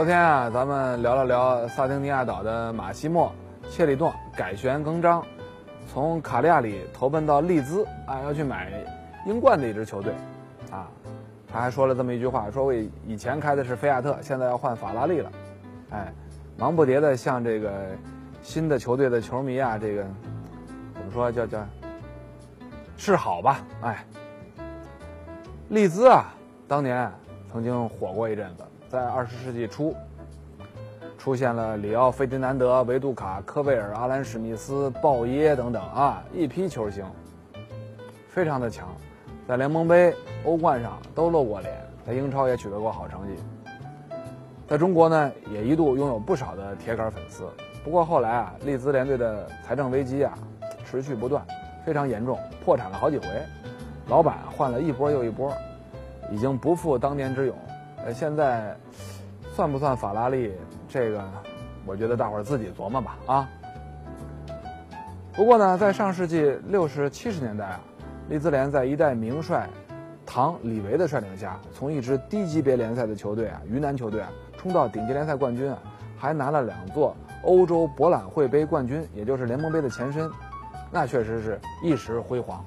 昨天啊，咱们聊了聊萨丁尼亚岛的马西莫·切里诺改弦更张，从卡利亚里投奔到利兹啊，要去买英冠的一支球队，啊，他还说了这么一句话：说我以前开的是菲亚特，现在要换法拉利了，哎，忙不迭的向这个新的球队的球迷啊，这个怎么说叫叫示好吧？哎，利兹啊，当年曾经火过一阵子。在二十世纪初，出现了里奥·费迪南德、维杜卡、科贝尔、阿兰·史密斯、鲍耶等等啊，一批球星，非常的强，在联盟杯、欧冠上都露过脸，在英超也取得过好成绩。在中国呢，也一度拥有不少的铁杆粉丝。不过后来啊，利兹联队的财政危机啊，持续不断，非常严重，破产了好几回，老板换了一波又一波，已经不复当年之勇。呃，现在算不算法拉利？这个，我觉得大伙儿自己琢磨吧啊。不过呢，在上世纪六十七十年代啊，利兹联在一代名帅唐·李维的率领下，从一支低级别联赛的球队啊，鱼腩球队啊，冲到顶级联赛冠军啊，还拿了两座欧洲博览会杯冠军，也就是联盟杯的前身，那确实是一时辉煌。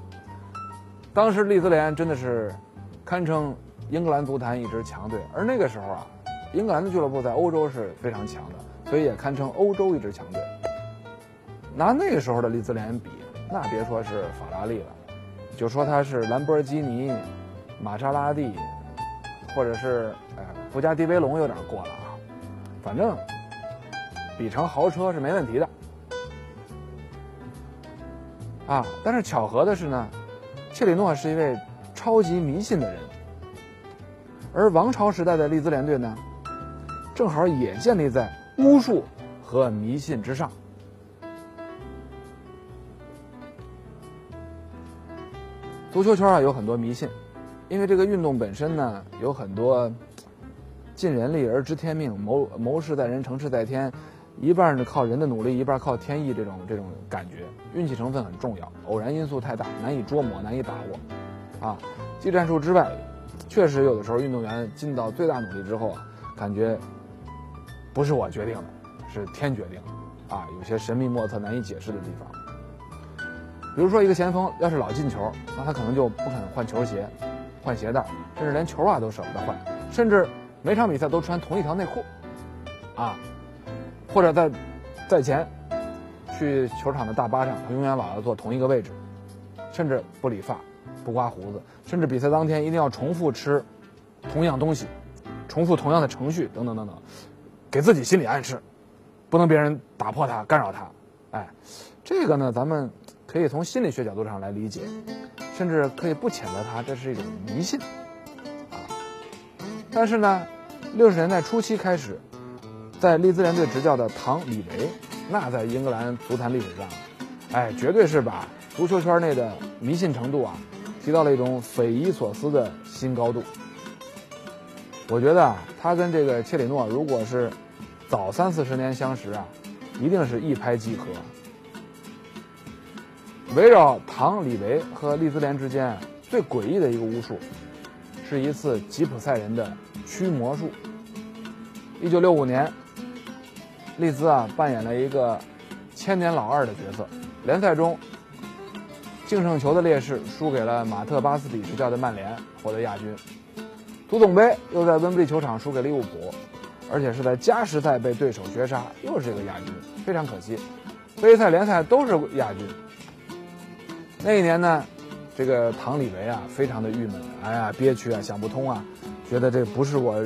当时利兹联真的是堪称。英格兰足坛一支强队，而那个时候啊，英格兰的俱乐部在欧洲是非常强的，所以也堪称欧洲一支强队。拿那个时候的利兹联比，那别说是法拉利了，就说它是兰博基尼、玛莎拉蒂，或者是呃布加迪威龙有点过了啊，反正比成豪车是没问题的。啊，但是巧合的是呢，切里诺是一位超级迷信的人。而王朝时代的利兹联队呢，正好也建立在巫术和迷信之上。足球圈啊有很多迷信，因为这个运动本身呢有很多尽人力而知天命，谋谋事在人，成事在天，一半是靠人的努力，一半靠天意，这种这种感觉，运气成分很重要，偶然因素太大，难以捉摸，难以把握，啊，技战术之外。确实，有的时候运动员尽到最大努力之后啊，感觉不是我决定的，是天决定的，啊，有些神秘莫测、难以解释的地方。比如说，一个前锋要是老进球，那他可能就不肯换球鞋、换鞋带，甚至连球袜都舍不得换，甚至每场比赛都穿同一条内裤，啊，或者在在前去球场的大巴上，他永远老要坐同一个位置，甚至不理发。不刮胡子，甚至比赛当天一定要重复吃同样东西，重复同样的程序，等等等等，给自己心理暗示，不能别人打破他、干扰他。哎，这个呢，咱们可以从心理学角度上来理解，甚至可以不谴责他，这是一种迷信啊。但是呢，六十年代初期开始，在利兹联队执教的唐·李维，那在英格兰足坛历史上，哎，绝对是把足球圈内的迷信程度啊。提到了一种匪夷所思的新高度。我觉得啊，他跟这个切里诺如果是早三四十年相识啊，一定是一拍即合。围绕唐·李维和利兹联之间最诡异的一个巫术，是一次吉普赛人的驱魔术。一九六五年，利兹啊扮演了一个千年老二的角色，联赛中。净胜球的劣势输给了马特·巴斯比执教的曼联，获得亚军。足总杯又在温布利球场输给利物浦，而且是在加时赛被对手绝杀，又是一个亚军，非常可惜。杯赛、联赛都是亚军。那一年呢，这个唐·李维啊，非常的郁闷，哎呀，憋屈啊，想不通啊，觉得这不是我，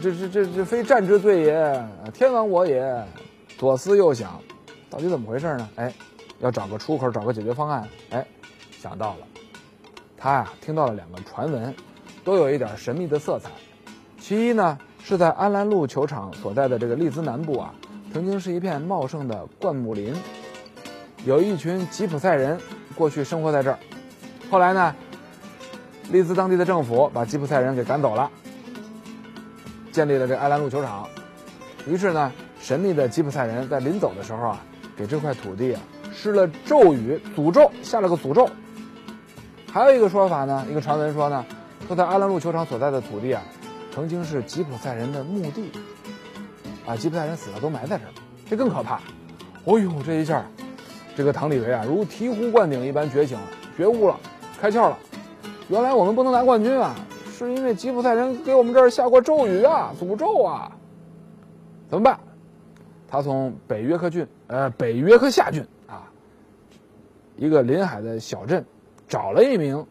这这这这非战之罪也，天亡我也。左思右想，到底怎么回事呢？哎。要找个出口，找个解决方案，哎，想到了，他呀听到了两个传闻，都有一点神秘的色彩。其一呢，是在安澜路球场所在的这个利兹南部啊，曾经是一片茂盛的灌木林，有一群吉普赛人过去生活在这儿。后来呢，利兹当地的政府把吉普赛人给赶走了，建立了这安澜路球场。于是呢，神秘的吉普赛人在临走的时候啊，给这块土地啊施了咒语，诅咒下了个诅咒。还有一个说法呢，一个传闻说呢，说在阿兰路球场所在的土地啊，曾经是吉普赛人的墓地，啊，吉普赛人死了都埋在这儿，这更可怕。哦呦，这一下，这个唐李维啊，如醍醐灌顶一般觉醒了，觉悟了，开窍了。原来我们不能拿冠军啊，是因为吉普赛人给我们这儿下过咒语啊，诅咒啊。怎么办？他从北约克郡，呃，北约克夏郡，一个临海的小镇，找了一名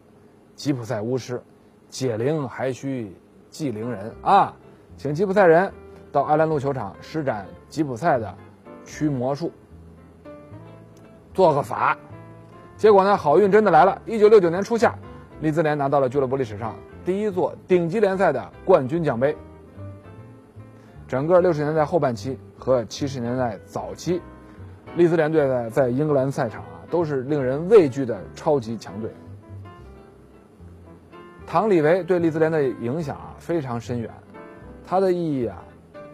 吉普赛巫师，解铃还须系铃人啊，请吉普赛人到阿兰路球场施展吉普赛的驱魔术，做个法。结果呢，好运真的来了。一九六九年初夏，利兹联拿到了俱乐部历史上第一座顶级联赛的冠军奖杯。整个六十年代后半期和七十年代早期，利兹联队在在英格兰赛场都是令人畏惧的超级强队。唐李维对利兹联的影响啊非常深远，他的意义啊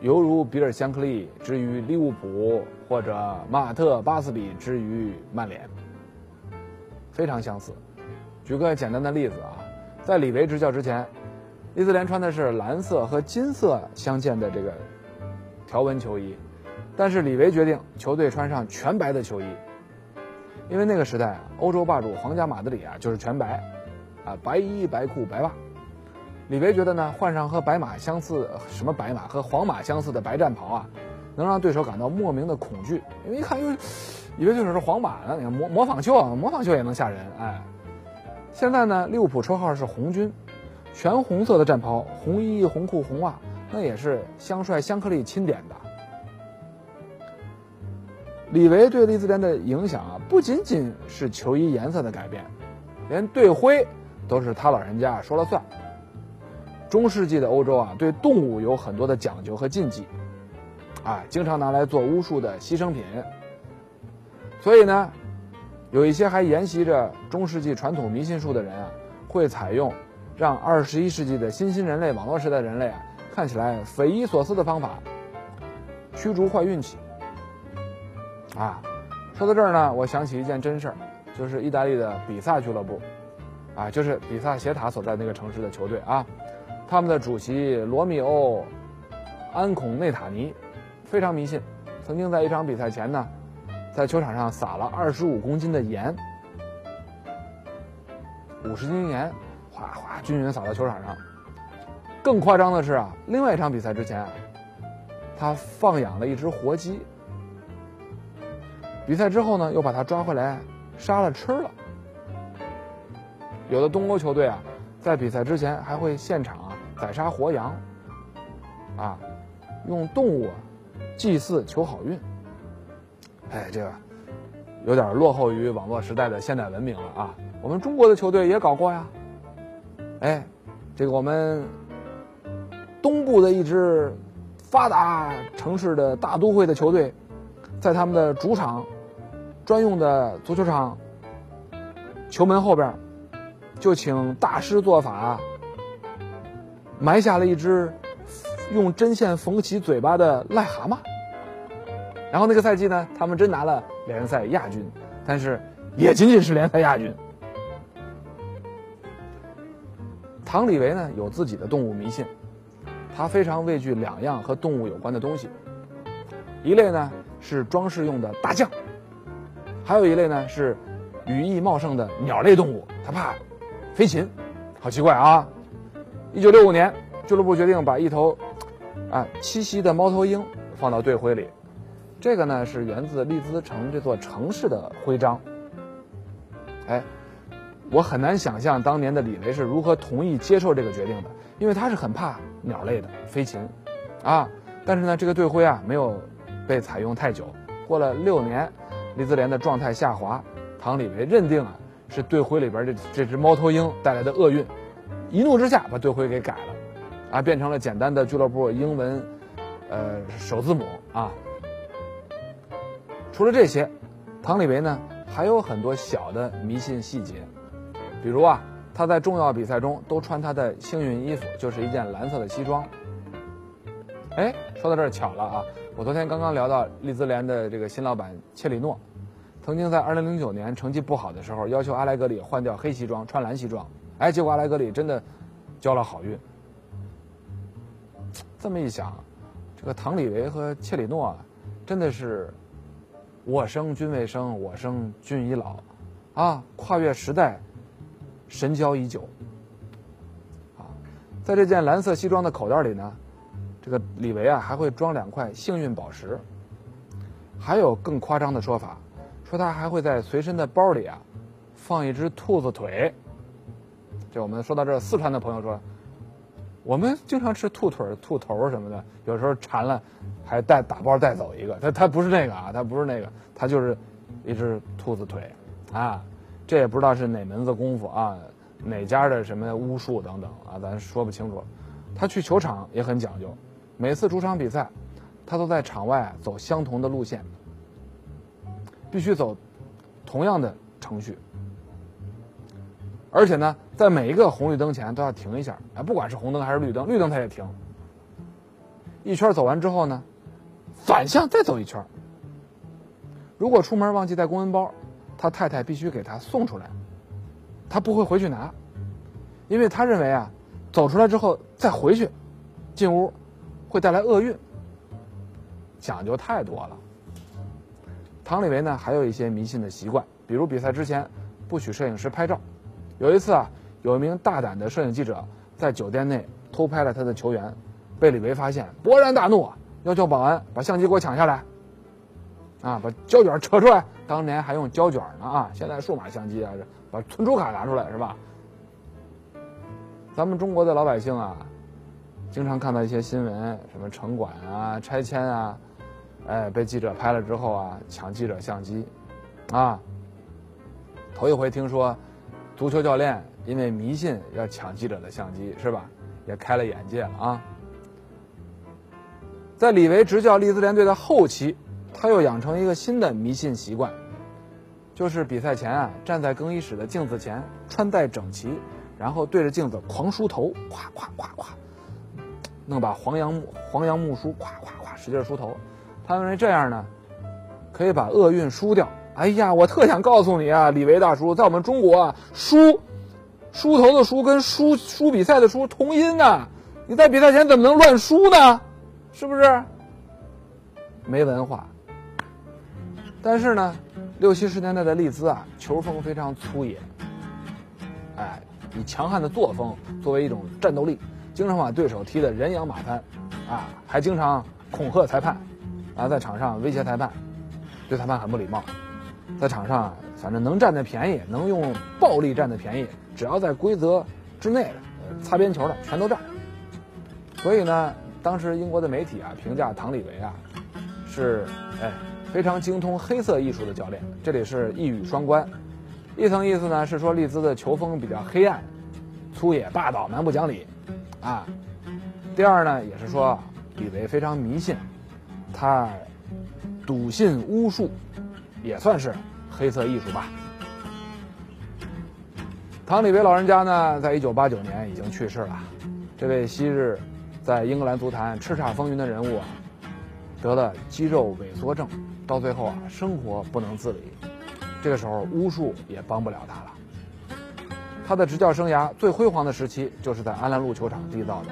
犹如比尔·香克利之于利物浦或者马特·巴斯比之于曼联，非常相似。举个简单的例子啊，在李维执教之前。利兹联穿的是蓝色和金色相间的这个条纹球衣，但是李维决定球队穿上全白的球衣，因为那个时代啊欧洲霸主皇家马德里啊就是全白，啊白衣白裤白袜。李维觉得呢，换上和白马相似什么白马和皇马相似的白战袍啊，能让对手感到莫名的恐惧，因为一看又以为对手是皇马呢，模模仿秀啊，模仿秀也能吓人，哎。现在呢，利物浦绰号是红军。全红色的战袍，红衣红裤红袜，那也是香帅香克利钦点的。李维对利兹联的影响啊，不仅仅是球衣颜色的改变，连队徽都是他老人家说了算。中世纪的欧洲啊，对动物有很多的讲究和禁忌，啊，经常拿来做巫术的牺牲品。所以呢，有一些还沿袭着中世纪传统迷信术的人啊，会采用。让二十一世纪的新兴人类、网络时代人类啊，看起来匪夷所思的方法，驱逐坏运气。啊，说到这儿呢，我想起一件真事儿，就是意大利的比萨俱乐部，啊，就是比萨斜塔所在那个城市的球队啊，他们的主席罗密欧·安孔内塔尼非常迷信，曾经在一场比赛前呢，在球场上撒了二十五公斤的盐，五十斤盐。哗哗，均匀撒到球场上。更夸张的是啊，另外一场比赛之前，他放养了一只活鸡。比赛之后呢，又把它抓回来杀了吃了。有的东欧球队啊，在比赛之前还会现场宰杀活羊，啊，用动物祭祀求好运。哎，这个有点落后于网络时代的现代文明了啊。我们中国的球队也搞过呀。哎，这个我们东部的一支发达城市的大都会的球队，在他们的主场专用的足球场球门后边，就请大师做法，埋下了一只用针线缝起嘴巴的癞蛤蟆。然后那个赛季呢，他们真拿了联赛亚军，但是也仅仅是联赛亚军。唐李维呢有自己的动物迷信，他非常畏惧两样和动物有关的东西，一类呢是装饰用的大象，还有一类呢是羽翼茂盛的鸟类动物，它怕飞禽，好奇怪啊！一九六五年，俱乐部决定把一头啊栖息的猫头鹰放到队徽里，这个呢是源自利兹城这座城市的徽章，哎。我很难想象当年的李维是如何同意接受这个决定的，因为他是很怕鸟类的飞禽，啊，但是呢，这个队徽啊没有被采用太久。过了六年，李兹联的状态下滑，唐李维认定啊是队徽里边这这只猫头鹰带来的厄运，一怒之下把队徽给改了，啊，变成了简单的俱乐部英文，呃，首字母啊。除了这些，唐李维呢还有很多小的迷信细节，比如啊，他在重要比赛中都穿他的幸运衣服，就是一件蓝色的西装。哎，说到这儿巧了啊，我昨天刚刚聊到利兹联的这个新老板切里诺，曾经在2009年成绩不好的时候，要求阿莱格里换掉黑西装，穿蓝西装。哎，结果阿莱格里真的交了好运。这么一想，这个唐李维和切里诺啊真的是。我生君未生，我生君已老，啊，跨越时代，神交已久。啊，在这件蓝色西装的口袋里呢，这个李维啊还会装两块幸运宝石。还有更夸张的说法，说他还会在随身的包里啊放一只兔子腿。这我们说到这，四川的朋友说。我们经常吃兔腿、兔头什么的，有时候馋了，还带打包带走一个。他他不是那个啊，他不是那个，他就是一只兔子腿，啊，这也不知道是哪门子功夫啊，哪家的什么巫术等等啊，咱说不清楚。他去球场也很讲究，每次主场比赛，他都在场外走相同的路线，必须走同样的程序。而且呢，在每一个红绿灯前都要停一下，哎，不管是红灯还是绿灯，绿灯他也停。一圈走完之后呢，反向再走一圈。如果出门忘记带公文包，他太太必须给他送出来，他不会回去拿，因为他认为啊，走出来之后再回去，进屋会带来厄运。讲究太多了。唐李维呢，还有一些迷信的习惯，比如比赛之前不许摄影师拍照。有一次啊，有一名大胆的摄影记者在酒店内偷拍了他的球员，被李维发现，勃然大怒啊，要求保安把相机给我抢下来，啊，把胶卷扯出来。当年还用胶卷呢啊，现在数码相机啊，把存储卡拿出来是吧？咱们中国的老百姓啊，经常看到一些新闻，什么城管啊、拆迁啊，哎，被记者拍了之后啊，抢记者相机，啊，头一回听说。足球教练因为迷信要抢记者的相机，是吧？也开了眼界了啊！在李维执教利兹联队的后期，他又养成一个新的迷信习惯，就是比赛前啊，站在更衣室的镜子前，穿戴整齐，然后对着镜子狂梳头，咵咵咵咵，弄把黄杨木黄杨木梳，咵咵咵使劲梳头。他认为这样呢，可以把厄运梳掉。哎呀，我特想告诉你啊，李维大叔，在我们中国啊，梳，梳头的梳跟梳梳比赛的梳同音啊，你在比赛前怎么能乱梳呢？是不是？没文化。但是呢，六七十年代的利兹啊，球风非常粗野，哎，以强悍的作风作为一种战斗力，经常把对手踢得人仰马翻，啊，还经常恐吓裁判，啊，在场上威胁裁判，对裁判很不礼貌。在场上，反正能占的便宜，能用暴力占的便宜，只要在规则之内的，擦边球的全都占。所以呢，当时英国的媒体啊评价唐李维啊，是哎非常精通黑色艺术的教练。这里是一语双关，一层意思呢是说利兹的球风比较黑暗、粗野、霸道、蛮不讲理，啊。第二呢也是说李维非常迷信，他笃信巫术。也算是黑色艺术吧。唐李维老人家呢，在一九八九年已经去世了。这位昔日在英格兰足坛叱咤风云的人物啊，得了肌肉萎缩症，到最后啊，生活不能自理。这个时候，巫术也帮不了他了。他的执教生涯最辉煌的时期，就是在安兰路球场缔造的。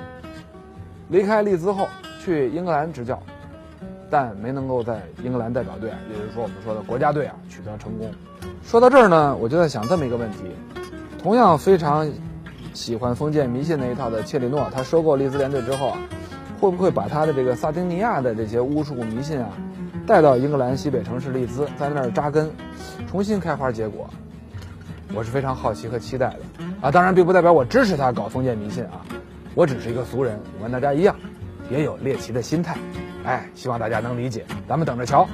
离开利兹后，去英格兰执教。但没能够在英格兰代表队，也就是说我们说的国家队啊取得成功。说到这儿呢，我就在想这么一个问题：同样非常喜欢封建迷信那一套的切里诺，他收购利兹联队之后啊，会不会把他的这个萨丁尼亚的这些巫术迷信啊带到英格兰西北城市利兹，在那儿扎根，重新开花结果？我是非常好奇和期待的啊！当然，并不代表我支持他搞封建迷信啊，我只是一个俗人，我跟大家一样，也有猎奇的心态。哎，希望大家能理解，咱们等着瞧。